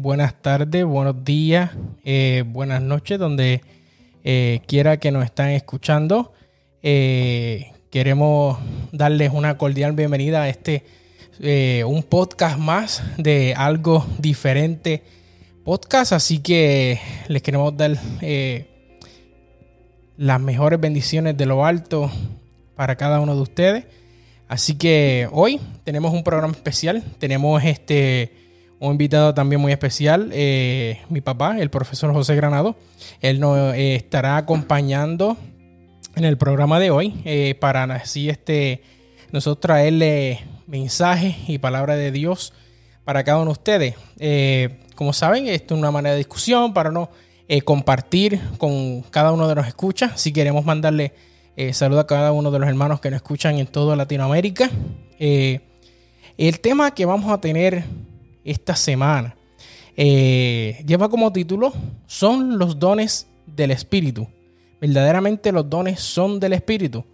buenas tardes, buenos días, eh, buenas noches, donde eh, quiera que nos están escuchando. queremos darles una cordial bienvenida a este, un podcast más de algo diferente podcast, así que les queremos dar las mejores bendiciones de lo alto para cada uno de ustedes. Así que hoy tenemos un programa especial. Tenemos este un invitado también muy especial, eh, mi papá, el profesor José Granado. Él nos eh, estará acompañando en el programa de hoy eh, para así este, nosotros traerle mensajes y palabra de Dios para cada uno de ustedes. como saben, esto es una manera de discusión para no compartir con cada uno de los escuchas. Si queremos mandarle eh, saludo a cada uno de los hermanos que nos escuchan en toda Latinoamérica. El tema que vamos a tener esta semana eh, lleva como título Son los dones del Espíritu. Verdaderamente los dones son del Espíritu.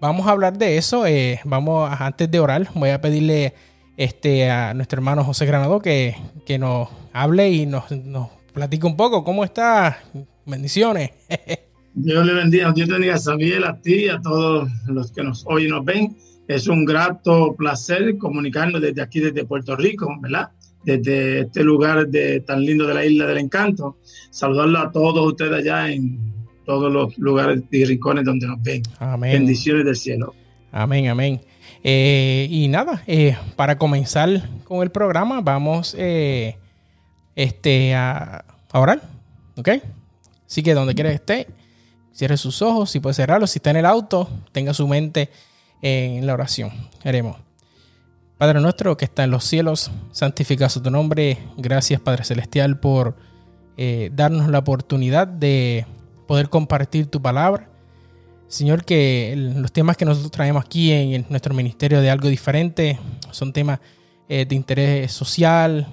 vamos a hablar de eso. vamos antes de orar, voy a pedirle este, a nuestro hermano José Granado que, que nos hable y nos, nos platique un poco. ¿Cómo está? Bendiciones. Dios le bendiga, Dios bendiga a Sabiel, a ti, a todos los que nos hoy nos ven. Es un grato placer comunicarnos desde aquí, desde Puerto Rico, ¿verdad? Desde este lugar de, tan lindo de la Isla del Encanto. Saludarlo a todos ustedes allá en todos los lugares y rincones donde nos ven. Amén. Bendiciones del cielo. Amén, amén. Eh, y nada, eh, para comenzar con el programa, vamos eh, este, a, a orar, ¿ok? Así que donde quiera que esté, Cierre sus ojos, si puede cerrarlos. Si está en el auto, tenga su mente en la oración. Haremos. Padre nuestro que está en los cielos, santificado tu nombre. Gracias, Padre Celestial, por eh, darnos la oportunidad de poder compartir tu palabra. Señor, que los temas que nosotros traemos aquí en, nuestro ministerio de algo diferente son temas eh, de interés social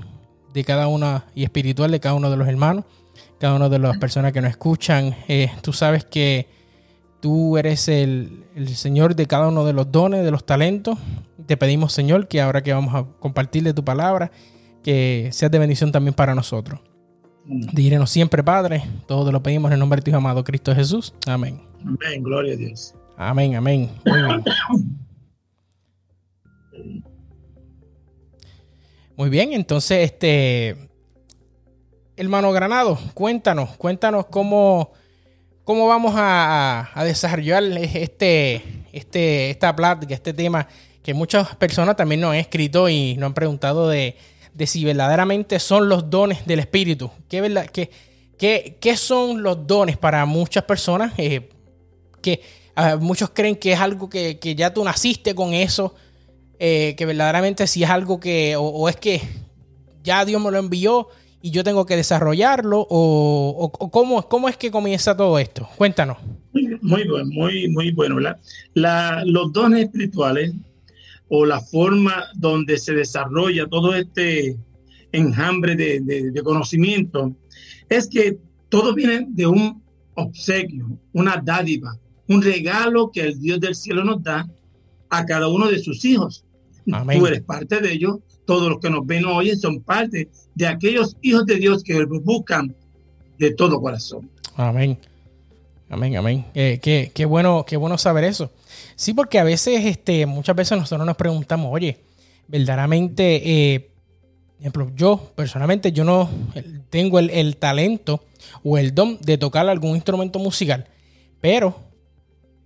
de cada uno y espiritual de cada uno de los hermanos cada una de las personas que nos escuchan. Eh, tú sabes que tú eres el, Señor de cada uno de los dones, de los talentos. Te pedimos, Señor, que ahora que vamos a compartirle tu palabra, que seas de bendición también para nosotros. Dírenos siempre, Padre. Todo lo pedimos en el nombre de tu amado Cristo Jesús. Amén. Amén. Gloria a Dios. Amén, amén. Muy bien. Muy bien, entonces, este, hermano Granado, cuéntanos, cuéntanos cómo, cómo vamos a, desarrollar este, este, esta plática, este tema que muchas personas también nos han escrito y nos han preguntado de, si verdaderamente son los dones del Espíritu. ¿Qué, verdad, qué, qué, son los dones para muchas personas? Eh, que muchos creen que es algo que, ya tú naciste con eso, eh, que verdaderamente si es algo que, o es que ya Dios me lo envió y yo tengo que desarrollarlo? ¿O, cómo, cómo, es que comienza todo esto? Cuéntanos. Muy, bueno, muy, muy bueno. La, los dones espirituales o la forma donde se desarrolla todo este enjambre de, de, conocimiento es que todo viene de un obsequio, una dádiva, un regalo que el Dios del cielo nos da a cada uno de sus hijos. Tú eres parte de ellos, todos los que nos ven hoy son parte de aquellos hijos de Dios que buscan de todo corazón. Amén. Amén, amén. Eh, qué, bueno, qué bueno saber eso. Sí, porque a veces, este, muchas veces nosotros nos preguntamos, oye, verdaderamente, eh, ejemplo, yo personalmente, yo no tengo el, talento o el don de tocar algún instrumento musical, pero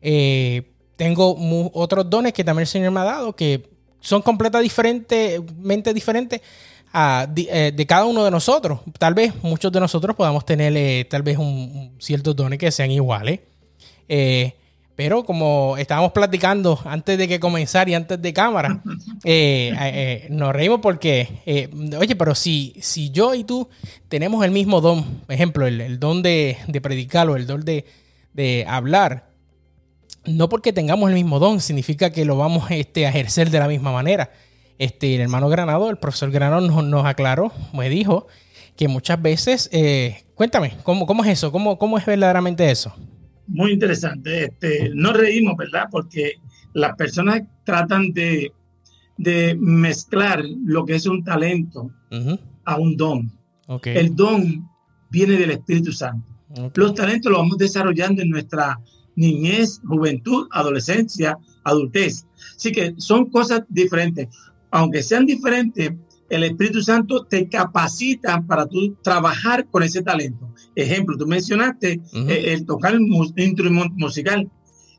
eh, tengo otros dones que también el Señor me ha dado que son completamente diferentes eh, de, cada uno de nosotros. Tal vez muchos de nosotros podamos tener eh, tal vez un, ciertos dones que sean iguales. Eh, pero como estábamos platicando antes de que comenzar y antes de cámara, nos reímos porque, oye, pero si, si yo y tú tenemos el mismo don, por ejemplo, el, don de, predicar o el don de, de hablar, no porque tengamos el mismo don significa que lo vamos este, a ejercer de la misma manera. Este, el hermano Granado, el profesor Granado nos, aclaró, me dijo que muchas veces, eh, cuéntame, ¿cómo, ¿cómo, es eso? ¿Cómo, ¿Cómo es verdaderamente eso? Muy interesante. Este, nos reímos, ¿verdad? Porque las personas tratan de, de mezclar lo que es un talento a un don. El don viene del Espíritu Santo. Los talentos los vamos desarrollando en nuestra niñez, juventud, adolescencia, adultez. Así que son cosas diferentes. Aunque sean diferentes, el Espíritu Santo te capacita para tú trabajar con ese talento. Ejemplo, tú mencionaste eh, el, tocar un instrumento musical.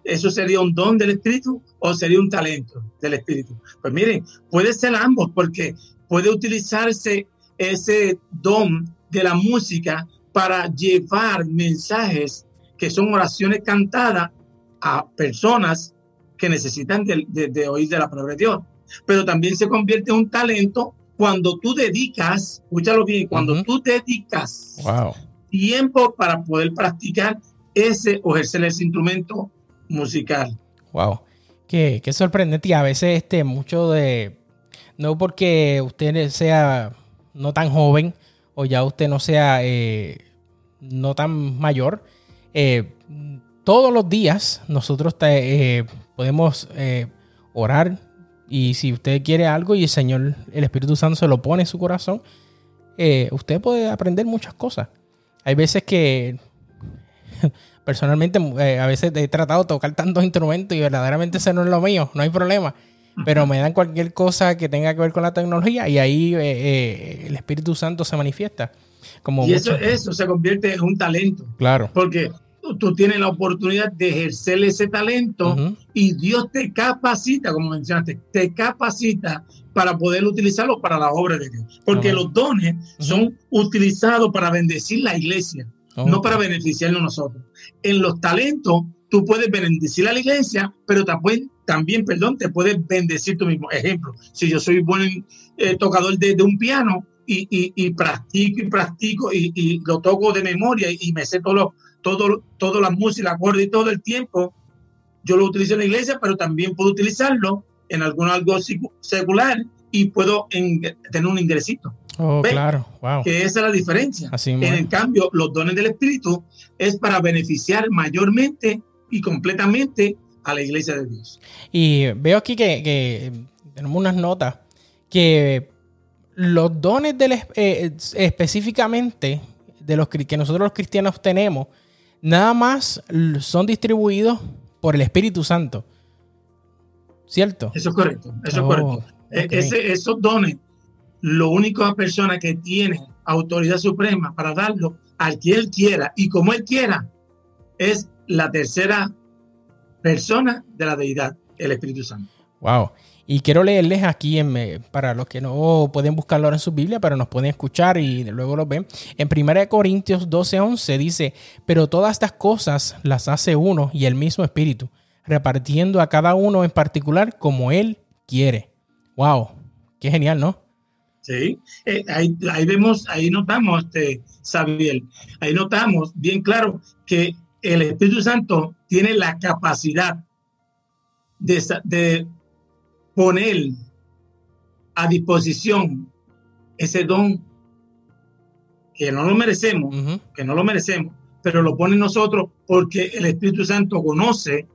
¿Eso sería un don del Espíritu o sería un talento del Espíritu? Pues miren, puede ser ambos porque puede utilizarse ese don de la música para llevar mensajes que son oraciones cantadas a personas que necesitan de, oír de la palabra de Dios. Pero también se convierte en un talento cuando tú dedicas, escúchalo bien, cuando tú dedicas tiempo para poder practicar ese o ejercer ese instrumento musical. Wow. Qué, qué sorprendente. Y a veces este, mucho de, no porque usted sea no tan joven o ya usted no sea eh, no tan mayor, eh, todos los días nosotros eh, podemos orar y si usted quiere algo y el Señor, el Espíritu Santo se lo pone en su corazón, usted puede aprender muchas cosas. Hay veces que personalmente a veces he tratado de tocar tantos instrumentos y verdaderamente eso no es lo mío, no hay problema pero me dan cualquier cosa que tenga que ver con la tecnología y ahí eh, eh, el Espíritu Santo se manifiesta. Como y eso, eso se convierte en un talento. Claro. Porque tú, tienes la oportunidad de ejercer ese talento y Dios te capacita, como mencionaste, te capacita para poder utilizarlo para la obra de Dios. Porque los dones son utilizados para bendecir la iglesia, no para beneficiarnos nosotros. En los talentos, tú puedes bendecir a la iglesia, pero también también, perdón, te puedes bendecir tú mismo. Ejemplo, si yo soy buen eh, tocador de, un piano y, y, practico y practico y, lo toco de memoria y, me sé todo, todo, todo la música, acorde y todo el tiempo, yo lo utilizo en la iglesia, pero también puedo utilizarlo en algún algo secular y puedo tener un ingresito. Oh, claro, wow. Que esa es la diferencia. en el cambio, los dones del Espíritu es para beneficiar mayormente y completamente a la iglesia de Dios. Y veo aquí que, tenemos unas notas que los dones del, eh, específicamente de los que nosotros los cristianos tenemos, nada más son distribuidos por el Espíritu Santo. ¿Cierto? Eso es correcto, eso es correcto. Oh, e, esos dones, lo único persona que tiene autoridad suprema para darlo al que él quiera y como él quiera es la tercera persona de la deidad, el Espíritu Santo. Wow. Y quiero leerles aquí, en, para los que no pueden buscarlo ahora en su Biblia, pero nos pueden escuchar y luego lo ven. En 1 Corintios 12:11 dice, pero todas estas cosas las hace uno y el mismo Espíritu, repartiendo a cada uno en particular como Él quiere. Wow, qué genial, ¿no? Sí, eh, ahí, vemos, ahí notamos, este, Sabiel, ahí notamos bien claro que el Espíritu Santo tiene la capacidad de, poner a disposición ese don que no lo merecemos, que no lo merecemos, pero lo pone nosotros porque el Espíritu Santo conoce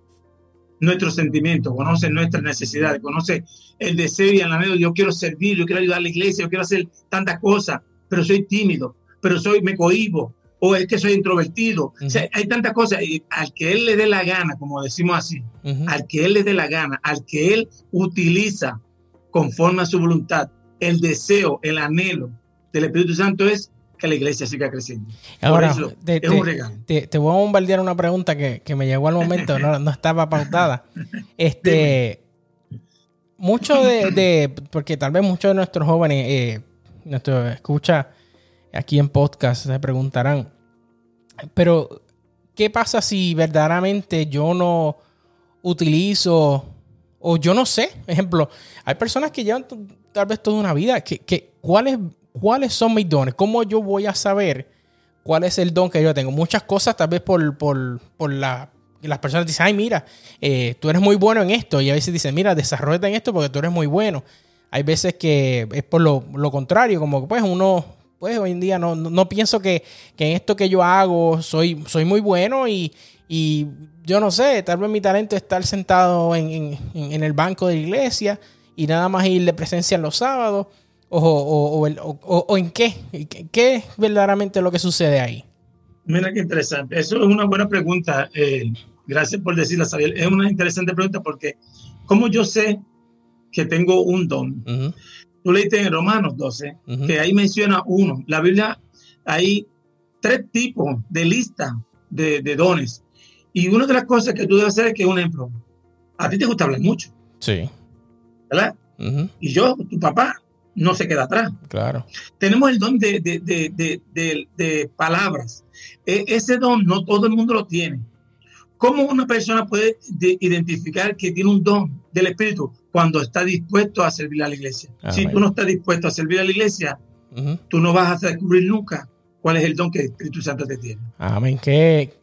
nuestros sentimientos, conoce nuestras necesidades, conoce el deseo y el anhelo. Yo quiero servir, yo quiero ayudar a la iglesia, yo quiero hacer tantas cosas, pero soy tímido, pero soy, me cohibo, o es que soy introvertido. hay tantas cosas. Y al que él le dé la gana, como decimos así, al que él le dé la gana, al que él utiliza conforme a su voluntad, el deseo, el anhelo del Espíritu Santo es que la iglesia siga creciendo. Ahora, te, es un regalo. Te, voy a bombardear una pregunta que, me llegó al momento, no, estaba pautada. Este, mucho de, porque tal vez muchos de nuestros jóvenes, eh, nuestro escucha aquí en podcast se preguntarán, pero ¿qué pasa si verdaderamente yo no utilizo o yo no sé? Ejemplo, hay personas que llevan tal vez toda una vida, que, ¿cuáles, ¿cuáles son mis dones? ¿Cómo yo voy a saber cuál es el don que yo tengo? Muchas cosas tal vez por, por, por la las personas dicen, ay, mira, eh, tú eres muy bueno en esto. Y a veces dicen, mira, desarrollate en esto porque tú eres muy bueno. Hay veces que es por lo, lo contrario, como que pues uno pues hoy en día no, pienso que, en esto que yo hago soy, soy muy bueno y, yo no sé, tal vez mi talento es estar sentado en, el banco de la iglesia y nada más ir de presencia en los sábados o, en qué? ¿Qué es verdaderamente lo que sucede ahí? Mira qué interesante. Eso es una buena pregunta. Eh, gracias por decirla, Sabiel. Es una interesante pregunta porque, ¿cómo yo sé que tengo un don? Tú leíste en Romanos 12, que ahí menciona uno. La Biblia, hay tres tipos de lista de, dones. Y una de las cosas que tú debes hacer es que, un ejemplo, a ti te gusta hablar mucho. Sí. ¿Verdad? Y yo, tu papá, no se queda atrás. Claro. Tenemos el don de, de, palabras. E, ese don no todo el mundo lo tiene. ¿Cómo una persona puede identificar que tiene un don del Espíritu cuando está dispuesto a servir a la iglesia? Si tú no estás dispuesto a servir a la iglesia, tú no vas a descubrir nunca cuál es el don que el Espíritu Santo te tiene. Amén. Qué,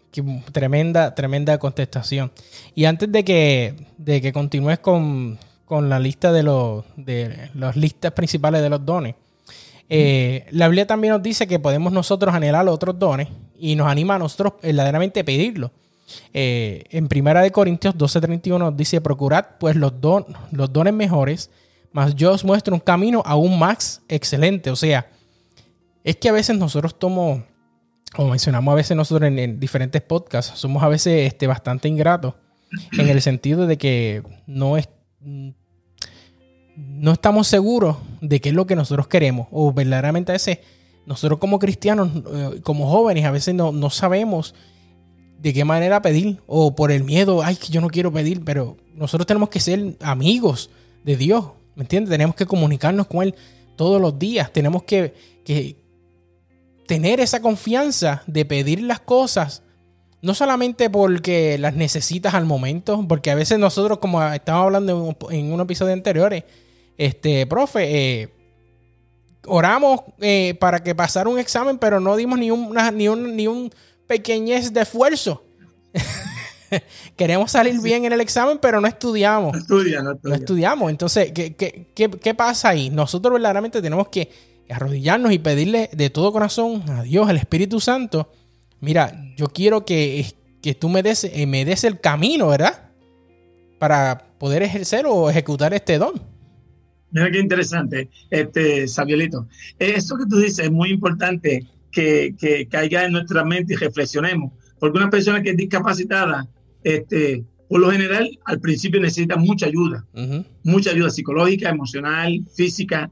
tremenda, tremenda contestación. Y antes de que, de que continúes con, con la lista de los de las listas principales de los dones. Eh, la Biblia también nos dice que podemos nosotros anhelar otros dones y nos anima a nosotros verdaderamente pedirlo. Eh, en Primera de Corintios 12:31 nos dice, procurad pues los, don, los dones mejores, mas yo os muestro un camino aún más excelente. O sea, es que a veces nosotros tomamos, como mencionamos a veces nosotros en, en diferentes podcasts, somos a veces este, bastante ingratos en el sentido de que no es no estamos seguros de qué es lo que nosotros queremos. O verdaderamente a veces nosotros como cristianos, eh, como jóvenes, a veces no, sabemos de qué manera pedir. O por el miedo, ay, que yo no quiero pedir. Pero nosotros tenemos que ser amigos de Dios. ¿Me entiendes? Tenemos que comunicarnos con Él todos los días. Tenemos que, que tener esa confianza de pedir las cosas no solamente porque las necesitas al momento, porque a veces nosotros, como estábamos hablando en un episodio anterior, este, profe, eh, oramos eh, para que pasara un examen, pero no dimos ni, ni, un, ni un pequeñez de esfuerzo. Queremos salir bien en el examen, pero no estudiamos. No, estudiamos. Entonces, ¿qué, qué pasa ahí? Nosotros verdaderamente tenemos que arrodillarnos y pedirle de todo corazón a Dios, al Espíritu Santo, mira, yo quiero que, que tú me des, eh, me des el camino, ¿verdad? Para poder ejercer o ejecutar este don. Mira qué interesante, este Sabielito. Eso que tú dices es muy importante que, que caiga en nuestra mente y reflexionemos. Porque una persona que es discapacitada, este, por lo general, al principio necesita mucha ayuda, mucha ayuda psicológica, emocional, física.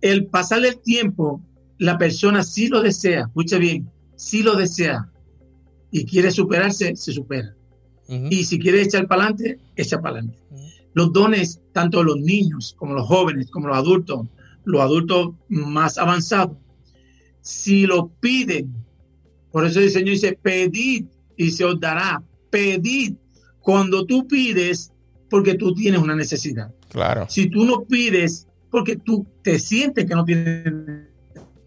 El pasar el tiempo, la persona sí lo desea, escucha bien, si lo desea y quiere superarse, se supera. Y si quiere echar para adelante, echa para adelante. Los dones, tanto los niños como los jóvenes, como los adultos, los adultos más avanzados, si lo piden, por eso el Señor dice, pedid y se os dará, pedid. Cuando tú pides, porque tú tienes una necesidad. Claro. Si tú no pides, porque tú te sientes que no tienes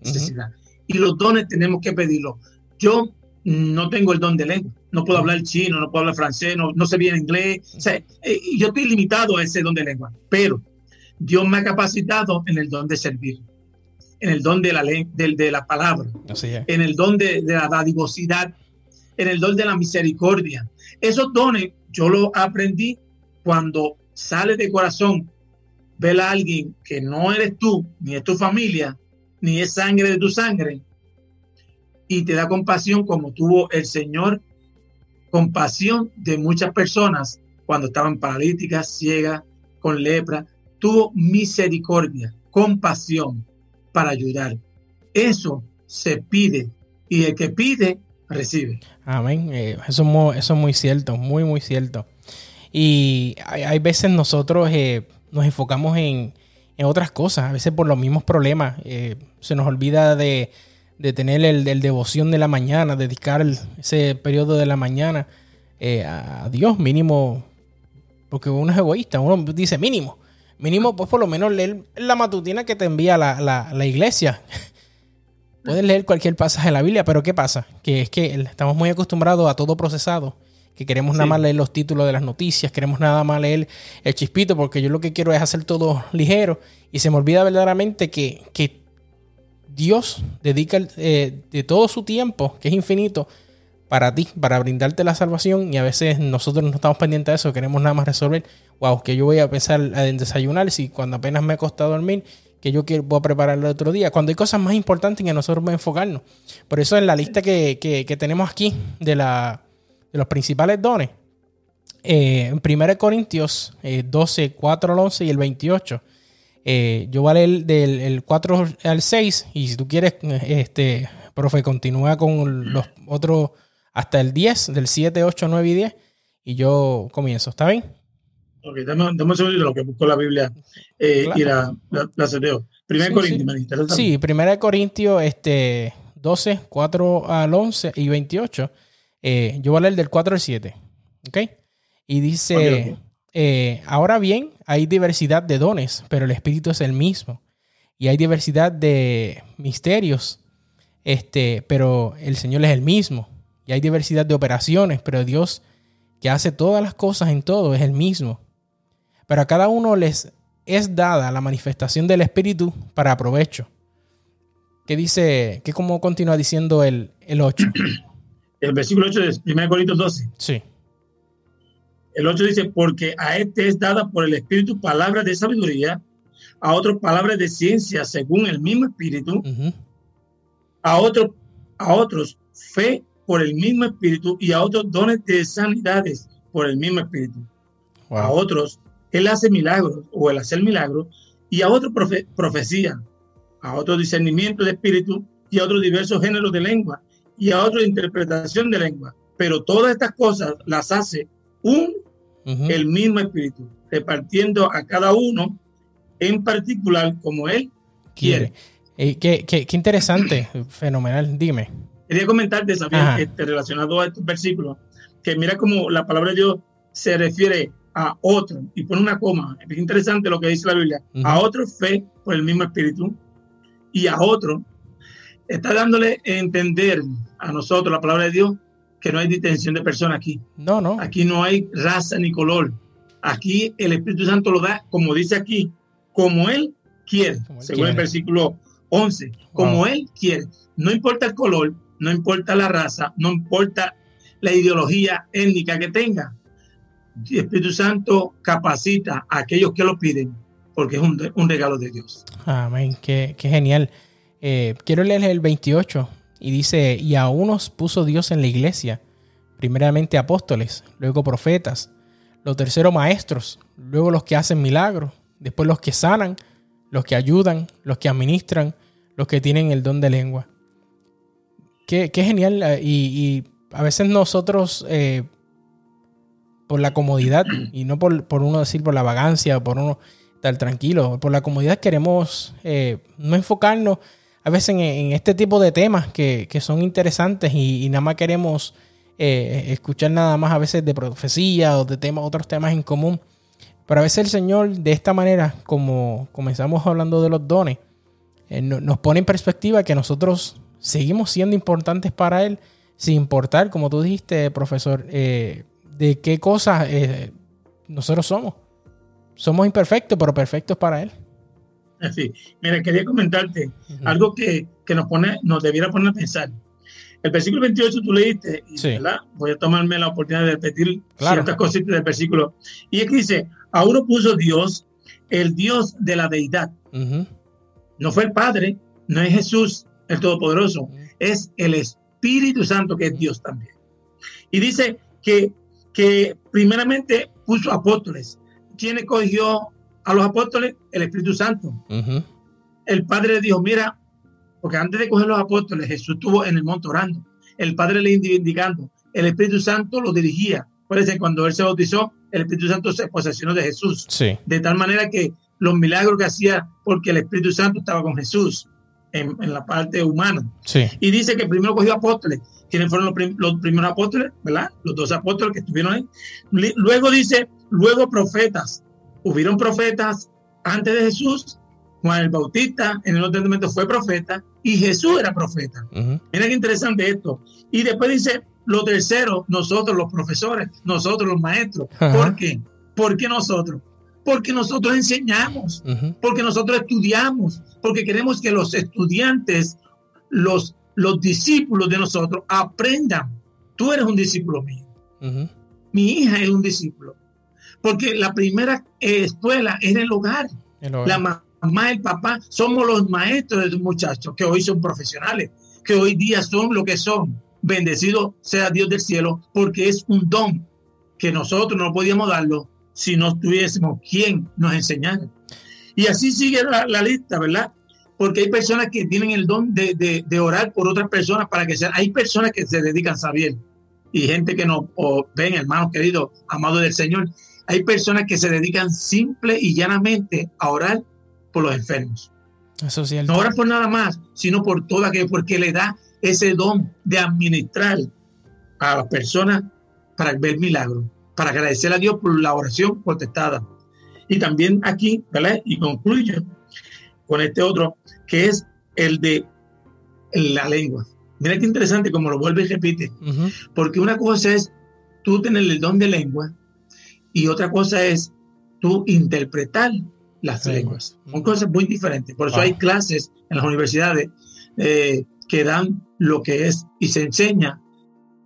necesidad y los dones tenemos que pedirlos. Yo no tengo el don de lengua, no puedo hablar chino, no puedo hablar francés, no, no sé bien inglés. O sea, eh, yo estoy limitado a ese don de lengua, pero Dios me ha capacitado en el don de servir, en el don de la, de, de la palabra, en el don de, de, la dadivosidad, en el don de la misericordia. Esos dones yo los aprendí cuando sale de corazón ver a alguien que no eres tú, ni es tu familia, ni es sangre de tu sangre, y te da compasión como tuvo el Señor compasión de muchas personas cuando estaban paralíticas, ciegas, con lepra, tuvo misericordia, compasión para ayudar. Eso se pide y el que pide, recibe. Amén. Eh, eso, es muy cierto, muy, muy cierto. Y hay, veces nosotros eh, nos enfocamos en, en otras cosas. A veces por los mismos problemas eh, se nos olvida de, tener el, devoción de la mañana, dedicar ese periodo de la mañana a Dios mínimo, porque uno es egoísta, uno dice mínimo. Mínimo, pues por lo menos leer la matutina que te envía la, la iglesia. Puedes leer cualquier pasaje de la Biblia, pero ¿qué pasa? Que es que estamos muy acostumbrados a todo procesado que queremos nada más leer los títulos de las noticias, queremos nada más leer el chispito, porque yo lo que quiero es hacer todo ligero. Y se me olvida verdaderamente que, que Dios dedica eh, de todo su tiempo, que es infinito, para ti, para brindarte la salvación. Y a veces nosotros no estamos pendientes de eso, queremos nada más resolver, wow, que yo voy a pensar en desayunar si cuando apenas me costado dormir, que yo quiero, voy a preparar el otro día, cuando hay cosas más importantes que nosotros vamos a enfocarnos. Por eso en la lista que, que, tenemos aquí de, la, de los principales dones, eh, en 1 Corintios 12, eh, 4 al 11 y el 28, eh, yo voy a leer del 4 al 6 y si tú quieres, este, profe, continúa con los otros hasta el 10, del 7, 8, 9 y 10 y yo comienzo, ¿está bien? Ok, dame, un segundo de lo que busco la Biblia eh, y la, la, la Primera sí, Corintios, sí. Primera Corintios este, 12, 4 al 11 y 28. Eh, yo voy a leer del 4 al 7. ¿Ok? Y dice, eh, ahora bien, hay diversidad de dones, pero el Espíritu es el mismo. Y hay diversidad de misterios, este, pero el Señor es el mismo. Y hay diversidad de operaciones, pero Dios que hace todas las cosas en todo es el mismo. Pero a cada uno les es dada la manifestación del Espíritu para provecho. ¿Qué dice, qué como continúa diciendo el, el 8? El versículo 8 de 1 Corintios 12. Sí. El 8 dice, porque a este es dada por el Espíritu palabras de sabiduría, a otros palabras de ciencia según el mismo Espíritu, a, otro, a otros fe por el mismo Espíritu y a otros dones de sanidades por el mismo Espíritu. A otros él hace milagros o el hacer milagros y a otros profecía, a otro discernimiento de espíritu y a otros diversos géneros de lengua y a otra interpretación de lengua. Pero todas estas cosas las hace un, el mismo espíritu, repartiendo a cada uno en particular como él quiere. Eh, qué, qué, interesante, fenomenal, dime. Quería comentarte, también este, relacionado a estos versículos, que mira cómo la palabra de Dios se refiere a otro, y pone una coma, es interesante lo que dice la Biblia, a otro fe por el mismo espíritu, y a otro, está dándole a entender a nosotros la palabra de Dios que no hay distinción de persona aquí. No, no. Aquí no hay raza ni color. Aquí el Espíritu Santo lo da, como dice aquí, como Él quiere, según el versículo 11, como Él quiere. No importa el color, no importa la raza, no importa la ideología étnica que tenga. El Espíritu Santo capacita a aquellos que lo piden porque es un, regalo de Dios. Amén, qué, genial. Eh, quiero leer el 28 y dice, y a unos puso Dios en la iglesia, primeramente apóstoles, luego profetas, los terceros maestros, luego los que hacen milagros, después los que sanan, los que ayudan, los que administran, los que tienen el don de lengua. Qué, genial. Eh, y, a veces nosotros eh, por la comodidad y no por, uno decir por la vagancia o por uno estar tranquilo. Por la comodidad queremos eh, no enfocarnos a veces en, este tipo de temas que, son interesantes y, nada más queremos escuchar nada más a veces de profecía o de temas, otros temas en común. Pero a veces el Señor de esta manera, como comenzamos hablando de los dones, nos pone en perspectiva que nosotros seguimos siendo importantes para Él, sin importar, como tú dijiste, profesor, de qué cosas eh, nosotros somos. Somos imperfectos, pero perfectos para Él. Así. Mira, quería comentarte algo que, nos pone, nos debiera poner a pensar. El versículo 28 tú leíste, y, ¿verdad? Voy a tomarme la oportunidad de repetir ciertas cositas del versículo. Y es que dice, a uno puso Dios, el Dios de la deidad. No fue el Padre, no es Jesús, el Todopoderoso, es el Espíritu Santo que es Dios también. Y dice que que primeramente puso apóstoles. ¿Quién escogió a los apóstoles? El Espíritu Santo. El Padre le dijo, mira, porque antes de coger los apóstoles, Jesús estuvo en el monte orando. El Padre le indicando, el Espíritu Santo lo dirigía. Puede cuando él se bautizó, el Espíritu Santo se posesionó de Jesús. De tal manera que los milagros que hacía, porque el Espíritu Santo estaba con Jesús en, la parte humana. Y dice que primero cogió apóstoles quiénes fueron los, primeros apóstoles, ¿verdad? Los dos apóstoles que estuvieron ahí. Luego dice, luego profetas. Hubieron profetas antes de Jesús. Juan el Bautista en el Nuevo Testamento fue profeta y Jesús era profeta. Mira qué interesante esto. Y después dice, lo tercero, nosotros los profesores, nosotros los maestros. ¿Por qué? ¿Por qué nosotros? Porque nosotros enseñamos, porque nosotros estudiamos, porque queremos que los estudiantes, los los discípulos de nosotros aprendan. Tú eres un discípulo mío. Mi hija es un discípulo. Porque la primera escuela es el hogar. La mamá, el papá, somos los maestros de los muchachos que hoy son profesionales, que hoy día son lo que son. Bendecido sea Dios del cielo, porque es un don que nosotros no podíamos darlo si no tuviésemos quien nos enseñara. Y así sigue la, lista, ¿verdad? Porque hay personas que tienen el don de, de, orar por otras personas para que sean. Hay personas que se dedican a saber y gente que nos ven, hermanos queridos, amados del Señor. Hay personas que se dedican simple y llanamente a orar por los enfermos. Eso sí, no oran por nada más, sino por toda que porque le da ese don de administrar a las personas para ver milagros, para agradecer a Dios por la oración contestada. Y también aquí, ¿verdad? Y concluyo con este otro, que es el de la lengua. Mira qué interesante como lo vuelve y repite. Porque una cosa es tú tener el don de lengua y otra cosa es tú interpretar las lenguas. Son cosas muy diferentes. Por eso hay clases en las universidades eh, que dan lo que es y se enseña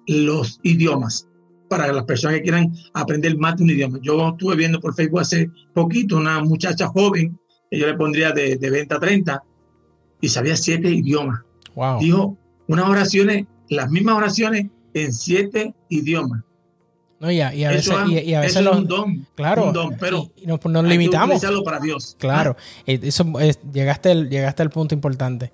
los idiomas para las personas que quieran aprender más de un idioma. Yo estuve viendo por Facebook hace poquito una muchacha joven, que yo le pondría de, de 20 a 30, y sabía siete idiomas. Dijo unas oraciones, las mismas oraciones en siete idiomas. No, y a, y a veces, y, a veces es un don, claro, un don, pero nos, nos limitamos. para Dios. Claro, eh, eso es, llegaste, al, llegaste al punto importante.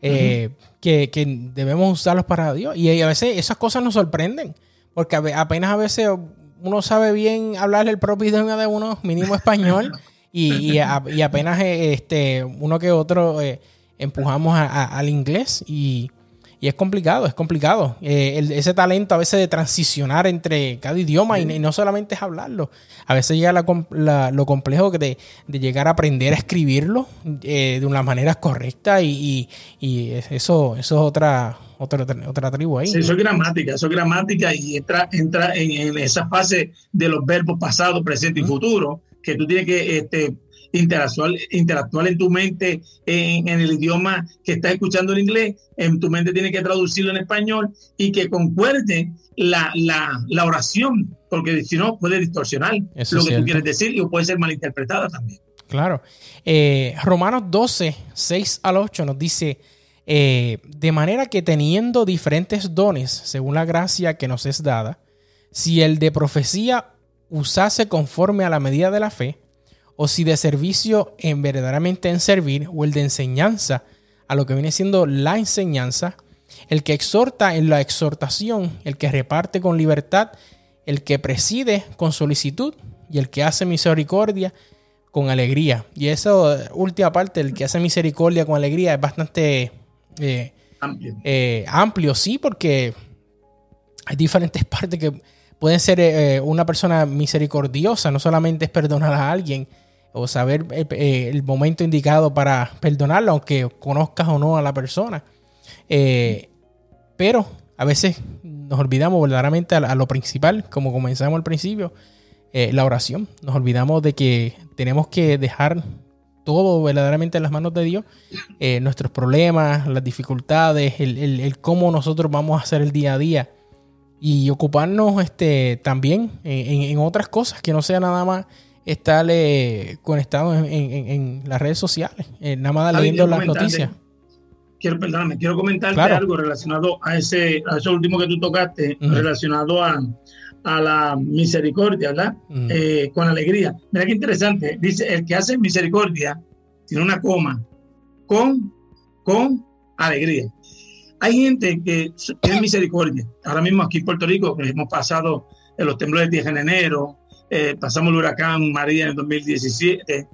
Eh, que, que, debemos usarlos para Dios. Y a veces esas cosas nos sorprenden. Porque apenas a veces uno sabe bien hablar el propio idioma de uno, mínimo español. y, y, apenas eh, este, uno que otro empujamos al inglés. Y y es complicado, es complicado. Eh, ese talento a veces de transicionar entre cada idioma y, no solamente es hablarlo. A veces llega lo complejo de, de, llegar a aprender a escribirlo eh, de una manera correcta y, eso, eso es otra, otra, otra tribu ahí. Sí, eso es gramática, eso es gramática y entra, entra en, esa fase de los verbos pasado, presente y futuro, que tú tienes que este, interactuar, interactuar en tu mente en, el idioma que estás escuchando en inglés, en tu mente tiene que traducirlo en español y que concuerde la, la, oración, porque si no puede distorsionar lo que tú quieres decir y puede ser malinterpretada también. Claro. Eh, Romanos 12, 6 al 8 nos dice, eh, de manera que teniendo diferentes dones según la gracia que nos es dada, si el de profecía usase conforme a la medida de la fe, o si de servicio en verdaderamente en servir, o el de enseñanza a lo que viene siendo la enseñanza, el que exhorta en la exhortación, el que reparte con libertad, el que preside con solicitud y el que hace misericordia con alegría. Y esa última parte, el que hace misericordia con alegría, es bastante eh, amplio. Eh, amplio, sí, porque hay diferentes partes que pueden ser eh, una persona misericordiosa, no solamente es perdonar a alguien, o saber el, momento indicado para perdonarlo, aunque conozcas o no a la persona. Pero a veces nos olvidamos verdaderamente a, lo principal, como comenzamos al principio, la oración. Nos olvidamos de que tenemos que dejar todo verdaderamente en las manos de Dios, nuestros problemas, las dificultades, el, cómo nosotros vamos a hacer el día a día y ocuparnos este, también en, en otras cosas que no sea nada más estar conectado en, las redes sociales, eh, nada más leyendo las noticias. Quiero, perdóname, quiero comentarte algo relacionado a ese, a eso último que tú tocaste, relacionado a, la misericordia, ¿verdad? Eh, con alegría. Mira qué interesante. Dice, el que hace misericordia tiene una coma, con, con alegría. Hay gente que tiene misericordia. Ahora mismo aquí en Puerto Rico, que hemos pasado en los temblores de 10 de enero, eh, pasamos el huracán María en el 2017,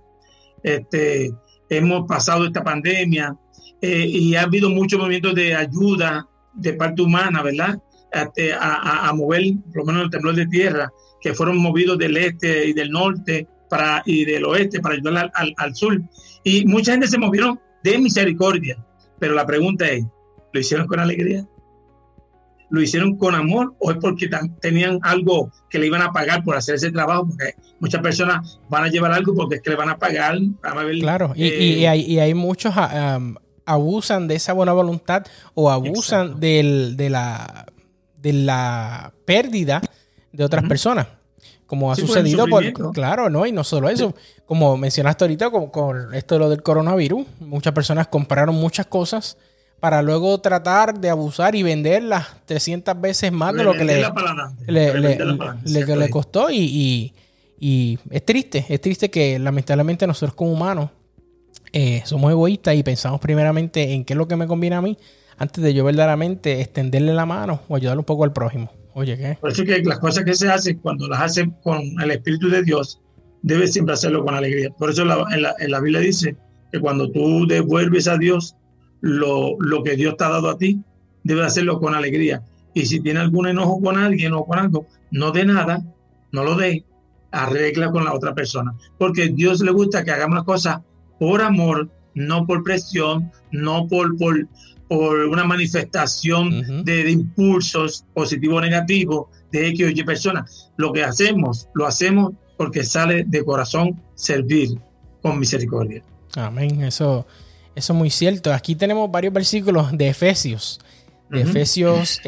este, hemos pasado esta pandemia eh, y ha habido muchos movimientos de ayuda de parte humana, ¿verdad? Este, a, mover, por lo menos el temblor de tierra, que fueron movidos del este y del norte para, y del oeste para ayudar al, al sur. Y mucha gente se movieron de misericordia, pero la pregunta es, ¿lo hicieron con alegría? lo hicieron con amor o es porque tenían algo que le iban a pagar por hacer ese trabajo, porque muchas personas van a llevar algo porque es que le van a pagar. claro, y, y, eh, hay, muchos ah, abusan de esa buena voluntad o abusan de, la, de la pérdida de otras personas. como ha sucedido, por, claro, ¿no? Y no solo eso, como mencionaste ahorita con, con, esto de lo del coronavirus, muchas personas compraron muchas cosas para luego tratar de abusar y venderlas 300 veces más de lo que le, le, le, costó y, y, es triste, es triste que lamentablemente nosotros como humanos eh, somos egoístas y pensamos primeramente en qué es lo que me conviene a mí antes de yo verdaderamente extenderle la mano o ayudarle un poco al prójimo. Oye, ¿qué? Por eso que las cosas que se hacen, cuando las hacen con el Espíritu de Dios, debe siempre hacerlo con alegría. Por eso en, la, en la Biblia dice que cuando tú devuelves a Dios lo, lo que Dios te ha dado a ti, debe hacerlo con alegría. Y si tiene algún enojo con alguien o con algo, no de nada, no lo dé, arregla con la otra persona. Porque Dios le gusta que hagamos las cosas por amor, no por presión, no por, por, por una manifestación de, impulsos positivos o negativos de X o Y personas. Lo que hacemos, lo hacemos porque sale de corazón servir con misericordia. Amén. Eso, eso es muy cierto. Aquí tenemos varios versículos de Efesios. De Efesios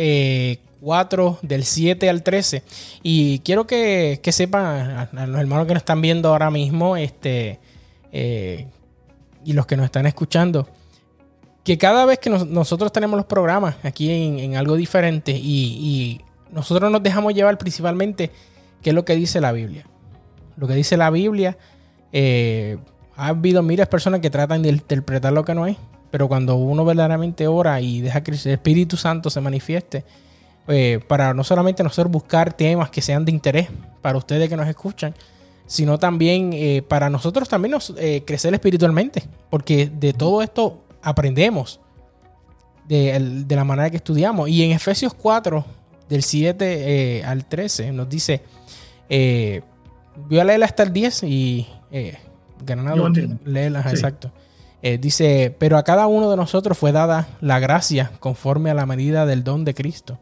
4, eh, del 7 al 13. Y quiero que, sepan, a, los hermanos que nos están viendo ahora mismo, este, eh, y los que nos están escuchando, que cada vez que nosotros tenemos los programas aquí en, algo diferente y, nosotros nos dejamos llevar principalmente qué es lo que dice la Biblia. Lo que dice la Biblia, eh, ha habido miles de personas que tratan de interpretar lo que no es, pero cuando uno verdaderamente ora y deja que el Espíritu Santo se manifieste, eh, para no solamente nosotros buscar temas que sean de interés para ustedes que nos escuchan, sino también eh, para nosotros también nos, crecer espiritualmente, porque de todo esto aprendemos de, la manera que estudiamos. Y en Efesios 4, del 7 eh, al 13, nos dice, eh, voy a leerla hasta el 10 y eh, ganando, exacto. Eh, dice, pero a cada uno de nosotros fue dada la gracia conforme a la medida del don de Cristo.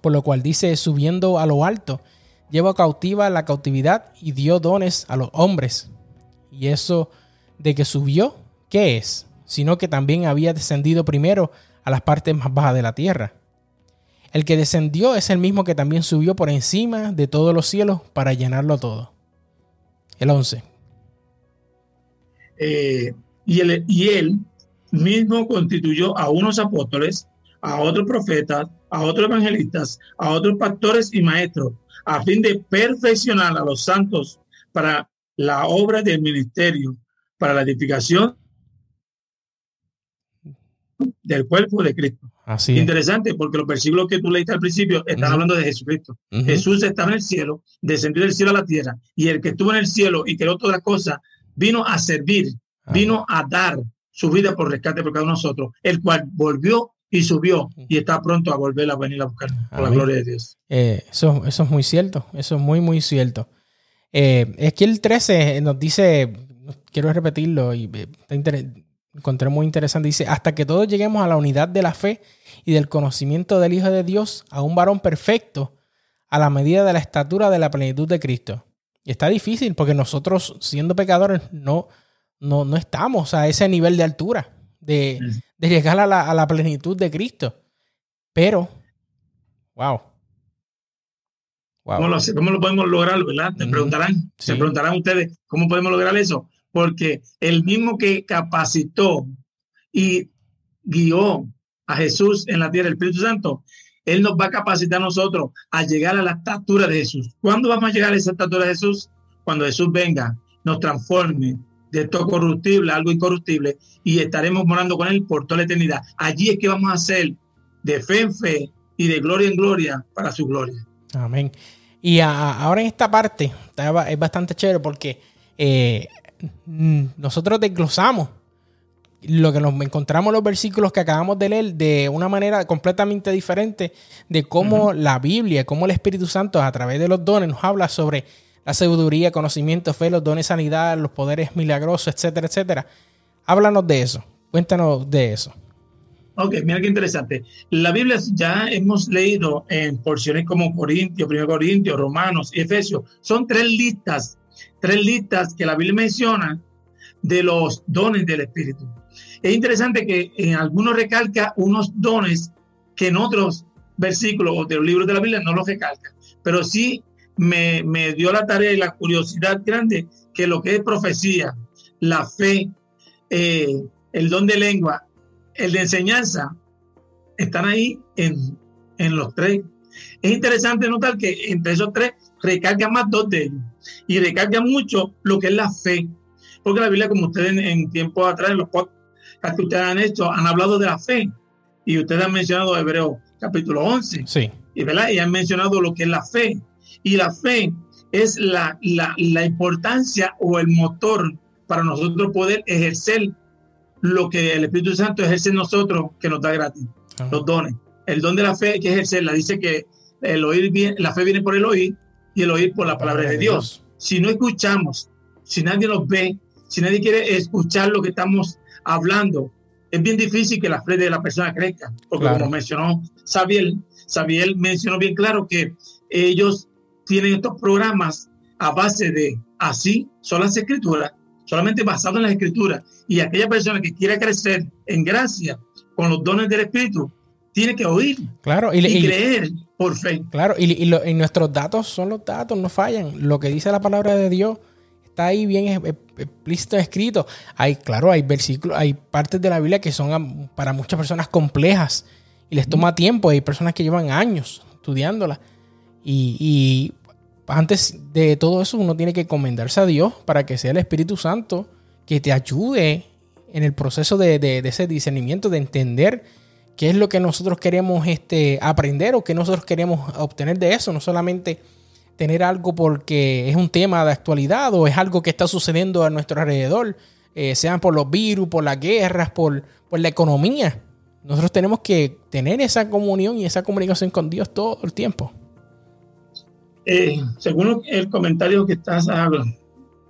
Por lo cual dice, subiendo a lo alto, llevó cautiva la cautividad y dio dones a los hombres. Y eso de que subió, ¿qué es? Sino que también había descendido primero a las partes más bajas de la tierra. El que descendió es el mismo que también subió por encima de todos los cielos para llenarlo todo. El 11. Eh, y, y él mismo constituyó a unos apóstoles, a otros profetas, a otros evangelistas, a otros pastores y maestros, a fin de perfeccionar a los santos para la obra del ministerio, para la edificación del cuerpo de Cristo. Así Interesante, porque los versículos que tú leíste al principio están hablando de Jesucristo. Jesús estaba en el cielo, descendió del cielo a la tierra, y el que estuvo en el cielo y creó todas las cosas, vino a servir, vino a dar su vida por rescate por cada uno de nosotros, el cual volvió y subió y está pronto a volver a venir a buscar por la gloria de Dios. Eh, eso, eso es muy cierto, eso es muy, muy cierto. Eh, es que el 13 nos dice, quiero repetirlo, y eh, está interesante encontré muy interesante. Dice, hasta que todos lleguemos a la unidad de la fe y del conocimiento del Hijo de Dios, a un varón perfecto, a la medida de la estatura de la plenitud de Cristo. Y está difícil porque nosotros, siendo pecadores, no, no, no estamos a ese nivel de altura, de, de llegar a la, a la, plenitud de Cristo. Pero, wow. ¿Cómo, lo, ¿Cómo, lo, podemos lograr, verdad? Te preguntarán, se preguntarán ustedes, ¿cómo podemos lograr eso? Porque el mismo que capacitó y guió a Jesús en la tierra, el Espíritu Santo, Él nos va a capacitar a nosotros a llegar a la estatura de Jesús. ¿Cuándo vamos a llegar a esa estatura de Jesús? Cuando Jesús venga, nos transforme de todo corruptible a algo incorruptible y estaremos morando con Él por toda la eternidad. Allí es que vamos a ser de fe en fe y de gloria en gloria para su gloria. Amén. Y ahora en esta parte es bastante chévere porque eh, nosotros desglosamos lo que nos encontramos en los versículos que acabamos de leer de una manera completamente diferente de cómo la Biblia, cómo el Espíritu Santo a través de los dones nos habla sobre la sabiduría, conocimiento, fe, los dones de sanidad, los poderes milagrosos, etcétera, etcétera. Háblanos de eso. Cuéntanos de eso. Ok, mira qué interesante. La Biblia ya hemos leído en porciones como Corintios, 1 Corintios, Romanos y Efesios. Son tres listas tres listas que la Biblia menciona de los dones del Espíritu. Es interesante que en algunos recalca unos dones que en otros versículos o de los libros de la Biblia no los recalca, pero sí me, me dio la tarea y la curiosidad grande que lo que es profecía, la fe, eh, el don de lengua, el de enseñanza, están ahí en, en los tres. Es interesante notar que entre esos tres recargan más dos de ellos y recargan mucho lo que es la fe. Porque la Biblia, como ustedes en, tiempo atrás, en los podcasts que ustedes han hecho, han hablado de la fe. Y ustedes han mencionado Hebreo capítulo 11. Sí. Y, ¿verdad? y han mencionado lo que es la fe. Y la fe es la, la, la importancia o el motor para nosotros poder ejercer lo que el Espíritu Santo ejerce en nosotros, que nos da gratis, los dones. El don de la fe hay que ejercerla. Dice que el oír bien, la fe viene por el oír y el oír por la palabra de Dios. Si no escuchamos, si nadie nos ve, si nadie quiere escuchar lo que estamos hablando, es bien difícil que la fe de la persona crezca. Porque como mencionó Sabiel, Sabiel mencionó bien claro que ellos tienen estos programas a base de así son las escrituras, solamente basado en las escrituras. Y aquella persona que quiera crecer en gracia con los dones del Espíritu, tiene que oír claro, y, creer por fe. Claro, y, y, nuestros datos son los datos, no fallan. Lo que dice la palabra de Dios está ahí bien explícito escrito. Hay, claro, hay versículos, hay partes de la Biblia que son para muchas personas complejas y les toma tiempo. Hay personas que llevan años estudiándola. Y, antes de todo eso, uno tiene que encomendarse a Dios para que sea el Espíritu Santo que te ayude en el proceso de, de ese discernimiento, de entender qué es lo que nosotros queremos este, aprender o qué nosotros queremos obtener de eso, no solamente tener algo porque es un tema de actualidad o es algo que está sucediendo a nuestro alrededor, eh, sean por los virus, por las guerras, por, por la economía. Nosotros tenemos que tener esa comunión y esa comunicación con Dios todo el tiempo. Eh, según el comentario que estás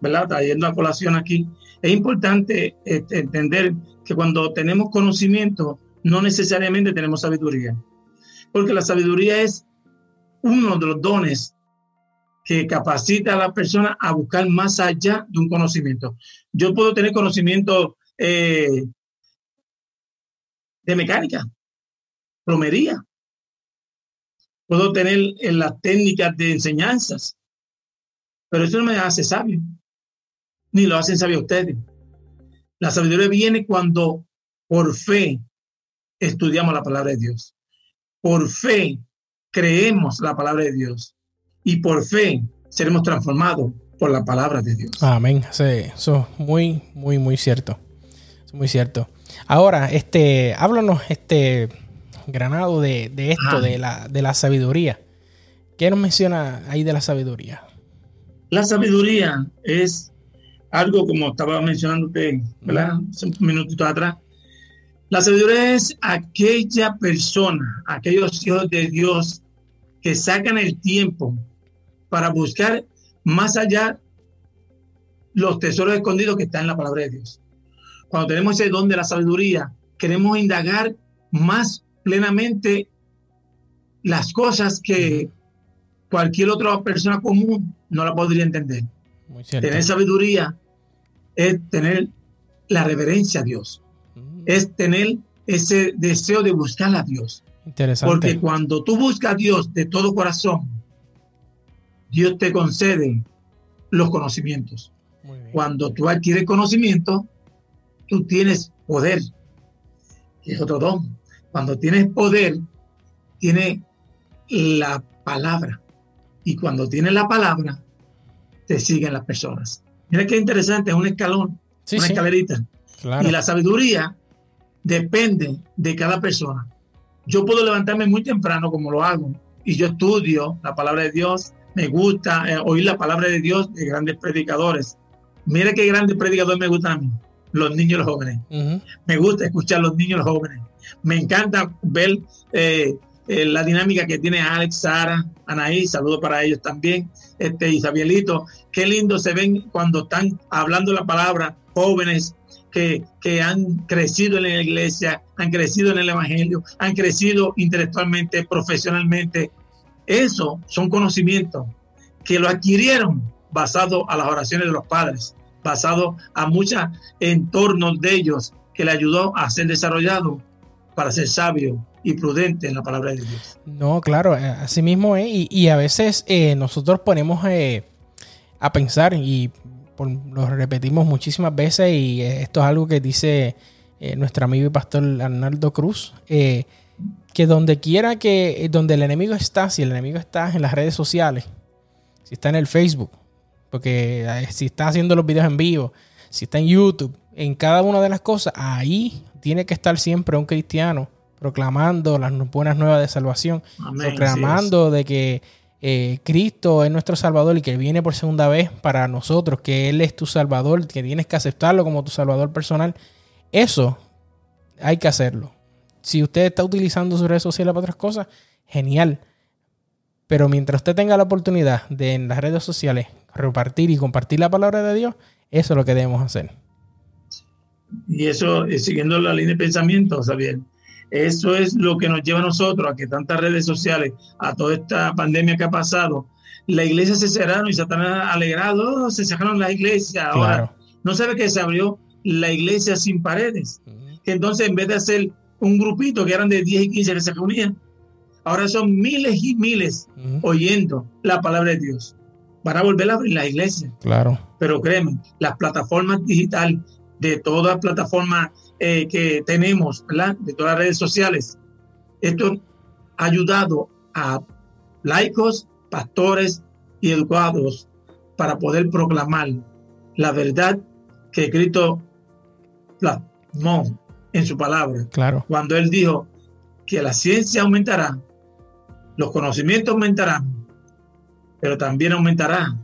¿verdad? trayendo a colación aquí, es importante este, entender que cuando tenemos conocimiento, no necesariamente tenemos sabiduría, porque la sabiduría es uno de los dones que capacita a la persona a buscar más allá de un conocimiento. Yo puedo tener conocimiento eh, de mecánica, plomería, puedo tener en las técnicas de enseñanzas, pero eso no me hace sabio, ni lo hacen sabio ustedes. La sabiduría viene cuando por fe estudiamos la palabra de Dios. Por fe creemos la palabra de Dios y por fe seremos transformados por la palabra de Dios. Amén. eso es muy, muy, muy cierto. muy cierto. Ahora, este, háblanos, este, Granado, de, esto, de la, de la sabiduría. ¿Qué nos menciona ahí de la sabiduría? La sabiduría es algo como estaba mencionándote, ¿verdad? Hace un minutito atrás, la sabiduría es aquella persona, aquellos hijos de Dios que sacan el tiempo para buscar más allá los tesoros escondidos que están en la palabra de Dios. Cuando tenemos ese don de la sabiduría, queremos indagar más plenamente las cosas que cualquier otra persona común no la podría entender. tener sabiduría es tener la reverencia a Dios es tener ese deseo de buscar a Dios. Interesante. Porque cuando tú buscas a Dios de todo corazón, Dios te concede los conocimientos. Cuando tú adquieres conocimiento, tú tienes poder, que es otro don. Cuando tienes poder, tiene la palabra. Y cuando tienes la palabra, te siguen las personas. Mira qué interesante, es un escalón, una escalerita. Y la sabiduría depende de cada persona. Yo puedo levantarme muy temprano como lo hago y yo estudio la palabra de Dios, me gusta eh, oír la palabra de Dios de grandes predicadores. Mira qué grandes predicadores me gustan a mí, los niños y los jóvenes. Me gusta escuchar a los niños y los jóvenes. Me encanta ver eh, eh, la dinámica que tiene Alex, Sara, Anaí, saludo para ellos también, este Isabielito. Qué lindo se ven cuando están hablando la palabra, jóvenes, que, han crecido en la iglesia, han crecido en el Evangelio, han crecido intelectualmente, profesionalmente. Eso son conocimientos que lo adquirieron basado a las oraciones de los padres, basado a muchos entornos de ellos que le ayudó a ser desarrollado para ser sabio y prudente en la palabra de Dios. No, claro, eh, así mismo es. Y, a veces eh, nosotros ponemos eh, a pensar, y lo repetimos muchísimas veces, y esto es algo que dice nuestro amigo y pastor Arnaldo Cruz, que donde quiera que, donde el enemigo está, si el enemigo está en las redes sociales, si está en el Facebook, porque si está haciendo los videos en vivo, si está en YouTube, en cada una de las cosas, ahí tiene que estar siempre un cristiano proclamando las buenas nuevas de salvación, proclamando de que eh, Cristo es nuestro Salvador y que viene por segunda vez para nosotros, que Él es tu Salvador, que tienes que aceptarlo como tu Salvador personal. Eso hay que hacerlo. Si usted está utilizando sus redes sociales para otras cosas, genial. Pero mientras usted tenga la oportunidad de en las redes sociales repartir y compartir la palabra de Dios, eso es lo que debemos hacer. Y eso, eh, siguiendo la línea de pensamiento, Xavier, eso es lo que nos lleva a nosotros a que tantas redes sociales, a toda esta pandemia que ha pasado, la iglesia se cerraron y Satanás alegrado, oh, se cerraron las iglesias. Ahora, no sabe que se abrió la iglesia sin paredes. Entonces, en vez de hacer un grupito que eran de 10 y 15 que se reunían, ahora son miles y miles oyendo la palabra de Dios para volver a abrir la iglesia. Claro. Pero créeme, las plataformas digitales, de todas las plataformas eh, que tenemos, ¿verdad? de todas las redes sociales, esto ha ayudado a laicos, pastores y educados para poder proclamar la verdad que Cristo plasmó en su palabra. Claro. Cuando él dijo que la ciencia aumentará, los conocimientos aumentarán, pero también aumentará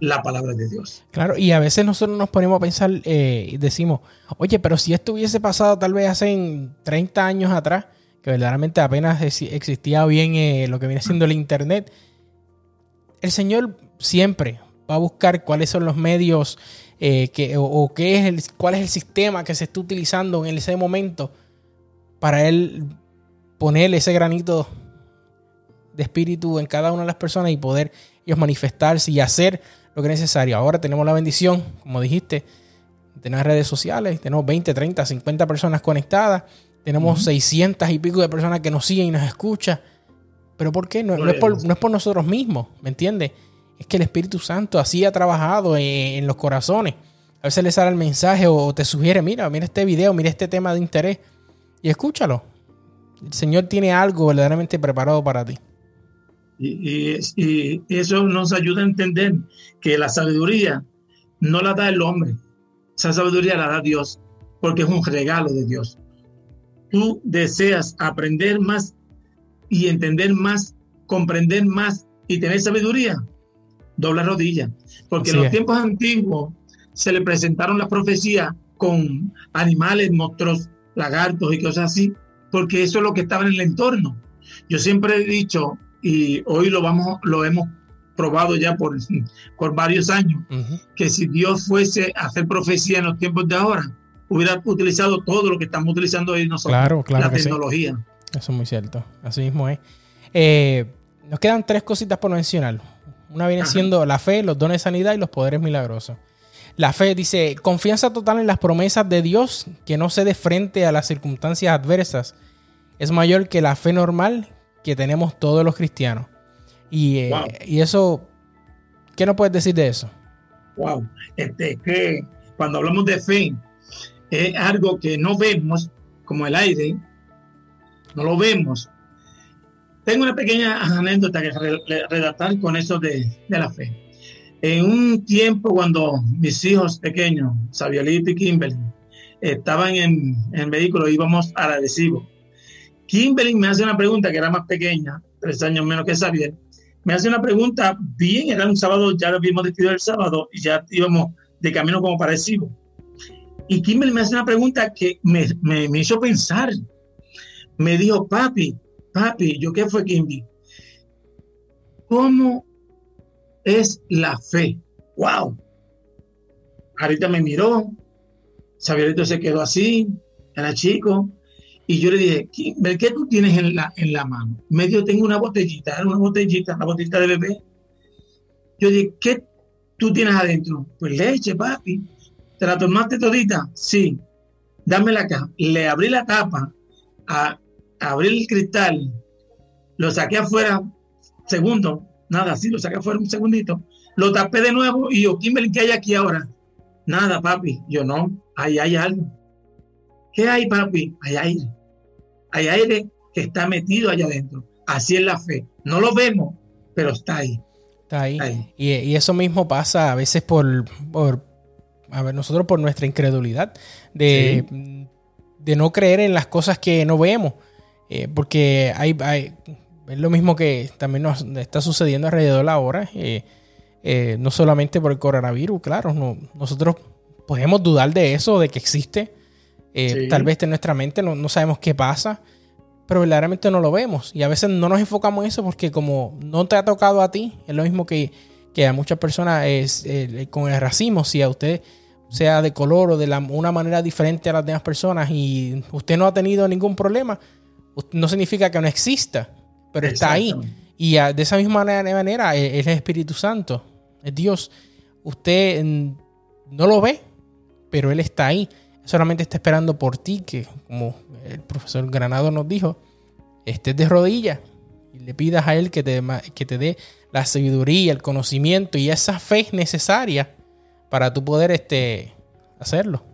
la palabra de Dios. Claro, y a veces nosotros nos ponemos a pensar eh, y decimos, oye, pero si esto hubiese pasado tal vez hace 30 años atrás, que verdaderamente apenas existía bien eh, lo que viene siendo el Internet, el Señor siempre va a buscar cuáles son los medios eh, que, o, qué es el, cuál es el sistema que se está utilizando en ese momento para Él poner ese granito de espíritu en cada una de las personas y poder ellos manifestarse y hacer lo que es necesario. Ahora tenemos la bendición, como dijiste, de tener redes sociales, tenemos 20, 30, 50 personas conectadas, tenemos 600 y pico de personas que nos siguen y nos escuchan. Pero ¿por qué? No, es, por, nosotros mismos, ¿me entiendes? Es que el Espíritu Santo así ha trabajado en, los corazones. A veces le sale el mensaje o te sugiere, mira, mira este video, mira este tema de interés y escúchalo. El Señor tiene algo verdaderamente preparado para ti. Y, eso nos ayuda a entender que la sabiduría no la da el hombre, esa sabiduría la da Dios, porque es un regalo de Dios. Tú deseas aprender más y entender más, comprender más y tener sabiduría, dobla rodilla, porque en los tiempos antiguos se le presentaron las profecías con animales, monstruos, lagartos y cosas así, porque eso es lo que estaba en el entorno. Yo siempre he dicho y hoy lo vamos, lo hemos probado ya por, por varios años, que si Dios fuese a hacer profecía en los tiempos de ahora, hubiera utilizado todo lo que estamos utilizando hoy nosotros, claro, claro la tecnología. Eso es muy cierto, así mismo es. Eh, nos quedan tres cositas por mencionar. Una viene siendo la fe, los dones de sanidad y los poderes milagrosos. La fe dice, confianza total en las promesas de Dios que no se dé frente a las circunstancias adversas. Es mayor que la fe normal que tenemos todos los cristianos. Y, eh, y eso, ¿qué nos puedes decir de eso? Wow, este, que cuando hablamos de fe, es algo que no vemos, como el aire, no lo vemos. Tengo una pequeña anécdota que redactar con eso de, de, la fe. En un tiempo cuando mis hijos pequeños, Sabiolito y Kimberly, estaban en, en vehículo, íbamos a adhesivo Kimberly me hace una pregunta que era más pequeña, tres años menos que Xavier. Me hace una pregunta bien, era un sábado, ya lo habíamos decidido el sábado y ya íbamos de camino como parecido. Y Kimberly me hace una pregunta que me, hizo pensar. Me dijo, papi, papi, ¿yo qué fue Kimberly? ¿Cómo es la fe? ¡Wow! Ahorita me miró, Xavierito se quedó así, era chico, y yo le dije, ¿qué tú tienes en la, en la mano? Medio tengo una botellita, era una botellita, una botellita de bebé. Yo dije, ¿qué tú tienes adentro? Pues leche, papi. ¿Te la tomaste todita? Sí. Dámela acá. Le abrí la tapa a abrí el cristal, lo saqué afuera, segundo, nada, sí, lo saqué afuera un segundito, lo tapé de nuevo y yo, Kimberly, ¿qué hay aquí ahora? Nada, papi. Yo no, ahí hay algo. ¿Qué hay, papi? Hay aire. Hay aire que está metido allá adentro. Así es la fe. No lo vemos, pero está ahí. Está ahí. Y, eso mismo pasa a veces por, por, a ver, nosotros por nuestra incredulidad de, de no creer en las cosas que no vemos. Eh, porque hay, hay, es lo mismo que también nos está sucediendo alrededor de la hora. Eh, eh, no solamente por el coronavirus, claro, no, nosotros podemos dudar de eso, de que existe. Tal vez en nuestra mente no, no sabemos qué pasa pero verdaderamente no lo vemos. Y a veces no nos enfocamos en eso porque como no te ha tocado a ti, es lo mismo que, que a muchas personas es, eh, con el racismo, si a usted sea de color o de una manera diferente a las demás personas y usted no ha tenido ningún problema, no significa que no exista, pero está ahí. Y de esa misma manera, es el Espíritu Santo, es Dios. Usted no lo ve, pero Él está ahí. Solamente está esperando por ti, que como el profesor Granado nos dijo, estés de rodillas y le pidas a Él que te, que te dé la sabiduría, el conocimiento y esa fe necesaria para tú poder este, hacerlo.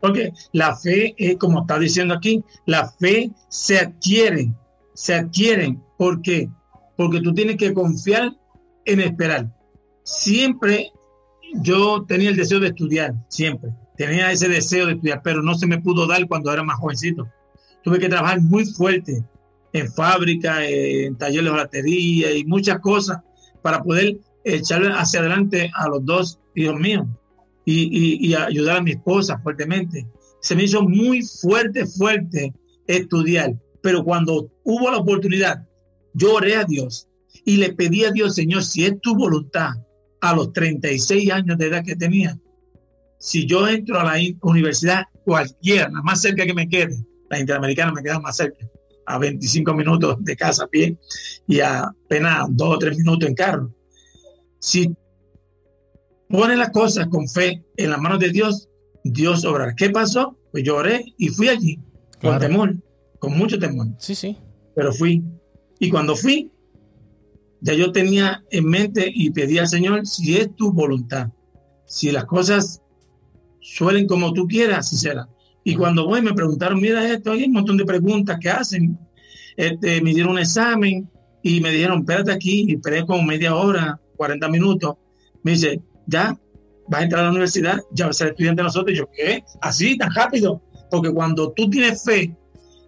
Porque la fe, es como está diciendo aquí, la fe se adquiere, se adquiere. ¿Por qué? Porque tú tienes que confiar en esperar. Siempre yo tenía el deseo de estudiar, siempre. Tenía ese deseo de estudiar, pero no se me pudo dar cuando era más jovencito. Tuve que trabajar muy fuerte en fábrica, en talleres de batería y muchas cosas para poder echar hacia adelante a los dos hijos míos y, y, ayudar a mi esposa fuertemente. Se me hizo muy fuerte, fuerte estudiar, pero cuando hubo la oportunidad, yo oré a Dios y le pedí a Dios, Señor, si es tu voluntad, a los 36 años de edad que tenía, si yo entro a la universidad cualquiera, la más cerca que me quede, la interamericana me queda más cerca, a 25 minutos de casa a pie y a apenas dos o tres minutos en carro. Si pone las cosas con fe en las manos de Dios, Dios obrará. ¿Qué pasó? Pues yo oré y fui allí, con temor, con mucho temor. Sí, sí. Pero fui. Y cuando fui, ya yo tenía en mente y pedí al Señor, si es tu voluntad, si las cosas suelen como tú quieras, será. Y cuando voy me preguntaron, mira esto, hay un montón de preguntas que hacen. Este, me dieron un examen y me dijeron, espérate aquí, y esperé como media hora, 40 minutos. Me dice, ya, vas a entrar a la universidad, ya vas a ser estudiante de nosotros. Y yo, ¿qué? Así, tan rápido. Porque cuando tú tienes fe,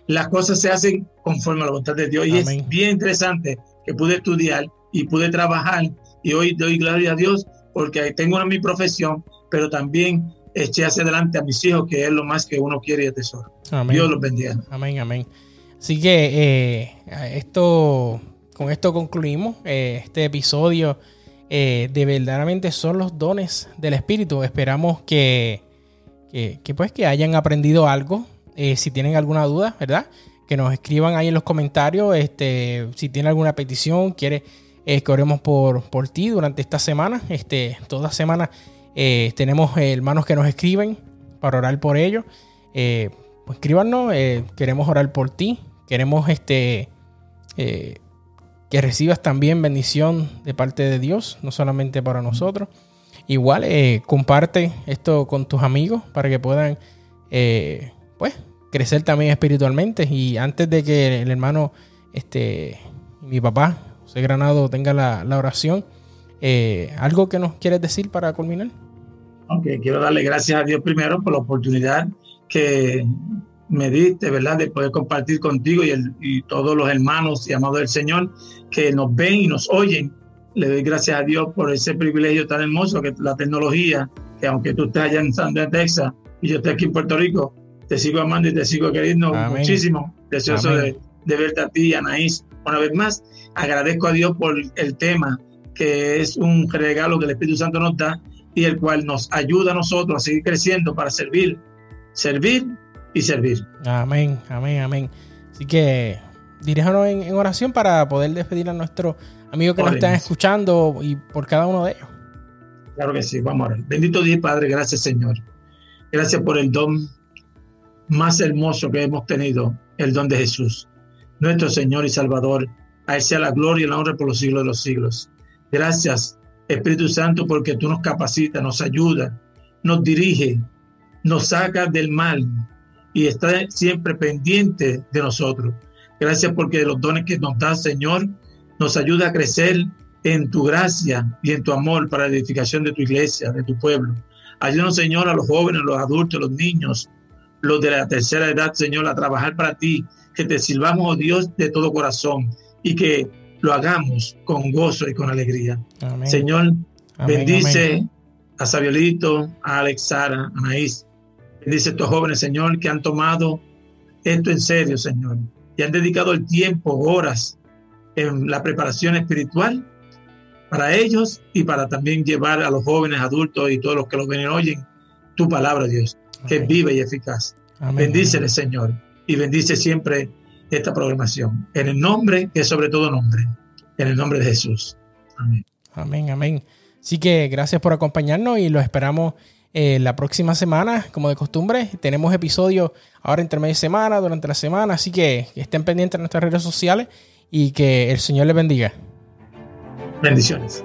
las cosas se hacen conforme a la voluntad de Dios. Y es bien interesante que pude estudiar y pude trabajar. Y hoy doy gloria a Dios porque tengo una mi profesión, pero también eché hacia adelante a mis hijos, que es lo más que uno quiere y atesora. Dios los bendiga. Amén, amén. Así que eh, esto, con esto concluimos eh, este episodio. Eh, de verdaderamente son los dones del Espíritu. Esperamos que, que, pues que hayan aprendido algo. si tienen alguna duda, ¿verdad? Que nos escriban ahí en los comentarios. Este, si tienen alguna petición, quiere que oremos por, por ti durante esta semana. Este, toda semana eh, tenemos hermanos que nos escriben para orar por ellos. Eh, pues escríbanos, eh, queremos orar por ti. Queremos este, que recibas también bendición de parte de Dios, no solamente para nosotros. Igual, comparte esto con tus amigos para que puedan pues, crecer también espiritualmente. Y antes de que el hermano, este, mi papá, José Granado, tenga la oración, ¿algo que nos quieres decir para culminar? Aunque quiero darle gracias a Dios primero por la oportunidad que me diste, ¿verdad?, de poder compartir contigo y, el, y todos los hermanos y amados del Señor que nos ven y nos oyen. Le doy gracias a Dios por ese privilegio tan hermoso que la tecnología, que aunque tú estés allá en San Texas y yo esté aquí en Puerto Rico, te sigo amando y te sigo queriendo muchísimo. Deseoso de, de, verte a ti, Anaís, una vez más. Agradezco a Dios por el tema, que es un regalo que el Espíritu Santo nos da y el cual nos ayuda a nosotros a seguir creciendo para servir, servir y servir. Amén, amén, amén. Así que diríjanos en, oración para poder despedir a nuestros amigos que nos están escuchando y por cada uno de ellos. Claro que sí, vamos a ver. Bendito Dios Padre, gracias Señor. Gracias por el don más hermoso que hemos tenido, el don de Jesús. nuestro Señor y Salvador. A Él sea la gloria y la honra por los siglos de los siglos. Gracias, Espíritu Santo, porque tú nos capacitas, nos ayuda, nos dirige, nos saca del mal y está siempre pendiente de nosotros. Gracias porque los dones que nos das, Señor, nos ayuda a crecer en tu gracia y en tu amor para la edificación de tu iglesia, de tu pueblo. Ayúdanos, Señor, a los jóvenes, los adultos, los niños, los de la tercera edad, Señor, a trabajar para ti, que te sirvamos, oh Dios, de todo corazón y que lo hagamos con gozo y con alegría. Señor, bendice a Sabiolito, a Alex, Sara, a Anaís. Bendice a estos jóvenes, Señor, que han tomado esto en serio, Señor, y han dedicado el tiempo, horas, en la preparación espiritual para ellos y para también llevar a los jóvenes, adultos y todos los que los ven y oyen tu palabra, Dios, que es viva y eficaz. Bendícele, Señor, y bendice siempre esta programación. En el nombre, que es sobre todo nombre, en el nombre de Jesús. Amén. Amén, amén. Así que gracias por acompañarnos y los esperamos eh, la próxima semana, como de costumbre. Tenemos episodios ahora entre media semana, durante la semana, así que estén pendientes de nuestras redes sociales y que el Señor les bendiga. Bendiciones.